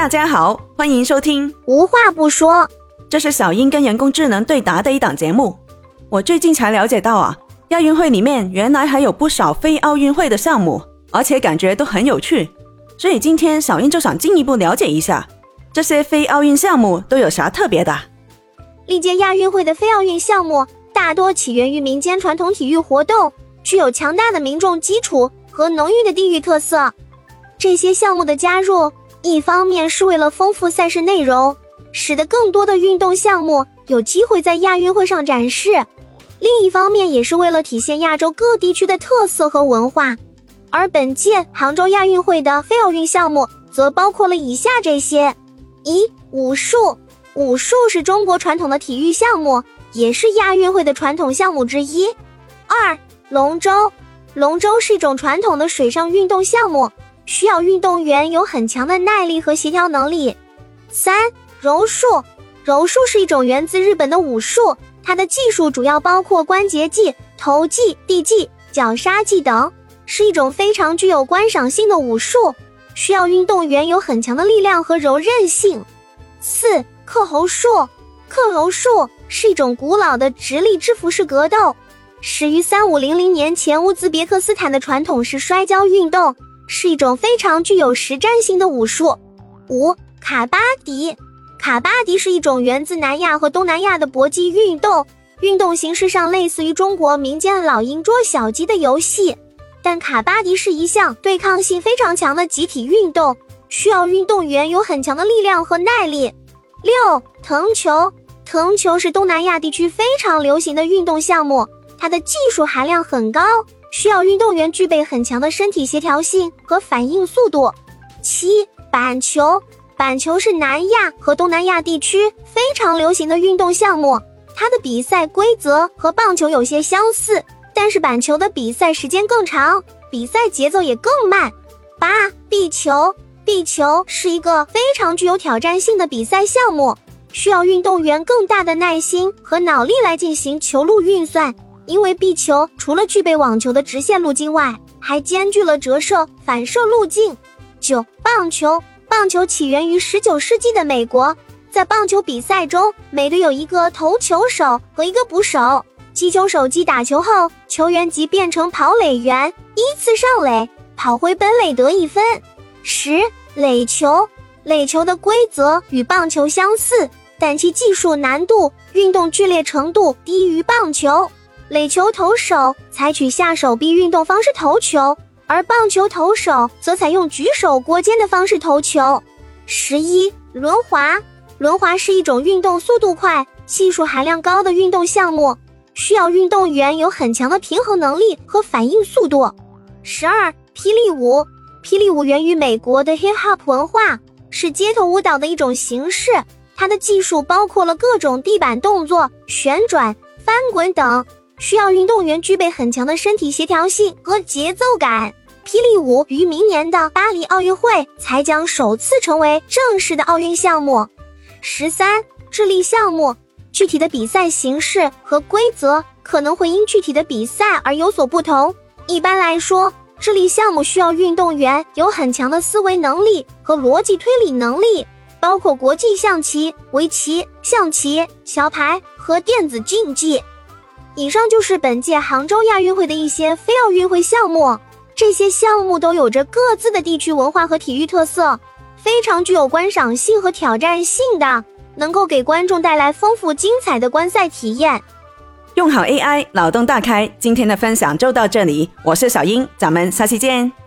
大家好，欢迎收听。无话不说，这是小英跟人工智能对答的一档节目。我最近才了解到啊，亚运会里面原来还有不少非奥运会的项目，而且感觉都很有趣。所以今天小英就想进一步了解一下，这些非奥运项目都有啥特别的。历届亚运会的非奥运项目大多起源于民间传统体育活动，具有强大的民众基础和浓郁的地域特色。这些项目的加入，一方面是为了丰富赛事内容，使得更多的运动项目有机会在亚运会上展示；另一方面也是为了体现亚洲各地区的特色和文化。而本届杭州亚运会的非奥运项目则包括了以下这些：一、武术。武术是中国传统的体育项目，也是亚运会的传统项目之一。二、龙舟，龙舟是一种传统的水上运动项目，需要运动员有很强的耐力和协调能力。三、柔术，柔术是一种源自日本的武术，它的技术主要包括关节技、投技、地技、绞杀技等，是一种非常具有观赏性的武术，需要运动员有很强的力量和柔韧性。四。克侯术，克侯术是一种古老的直立制服式格斗，始于三五零零年前乌兹别克斯坦的传统式摔跤运动，是一种非常具有实战性的武术。五卡巴迪，卡巴迪是一种源自南亚和东南亚的搏击运动，运动形式上类似于中国民间老鹰捉小鸡的游戏，但卡巴迪是一项对抗性非常强的集体运动，需要运动员有很强的力量和耐力。六藤球，藤球是东南亚地区非常流行的运动项目，它的技术含量很高，需要运动员具备很强的身体协调性和反应速度。七板球，板球是南亚和东南亚地区非常流行的运动项目，它的比赛规则和棒球有些相似，但是板球的比赛时间更长，比赛节奏也更慢。八壁球。壁球是一个非常具有挑战性的比赛项目，需要运动员更大的耐心和脑力来进行球路运算。因为壁球除了具备网球的直线路径外，还兼具了折射、反射路径。九、棒球，棒球起源于十九世纪的美国，在棒球比赛中，每队有一个投球手和一个捕手，击球手击打球后，球员即变成跑垒员，依次上垒，跑回本垒得一分。十。垒球，垒球的规则与棒球相似，但其技术难度、运动剧烈程度低于棒球。垒球投手采取下手臂运动方式投球，而棒球投手则采用举手过肩的方式投球。十一，轮滑，轮滑是一种运动速度快、技术含量高的运动项目，需要运动员有很强的平衡能力和反应速度。十二，霹雳舞。霹雳舞源于美国的 hip hop 文化，是街头舞蹈的一种形式。它的技术包括了各种地板动作、旋转、翻滚等，需要运动员具备很强的身体协调性和节奏感。霹雳舞于明年的巴黎奥运会才将首次成为正式的奥运项目。十三，智力项目，具体的比赛形式和规则可能会因具体的比赛而有所不同。一般来说。智力项目需要运动员有很强的思维能力和逻辑推理能力，包括国际象棋、围棋、象棋、桥牌和电子竞技。以上就是本届杭州亚运会的一些非奥运会项目，这些项目都有着各自的地区文化和体育特色，非常具有观赏性和挑战性的，能够给观众带来丰富精彩的观赛体验。用好 AI，脑洞大开。今天的分享就到这里，我是小英，咱们下期见。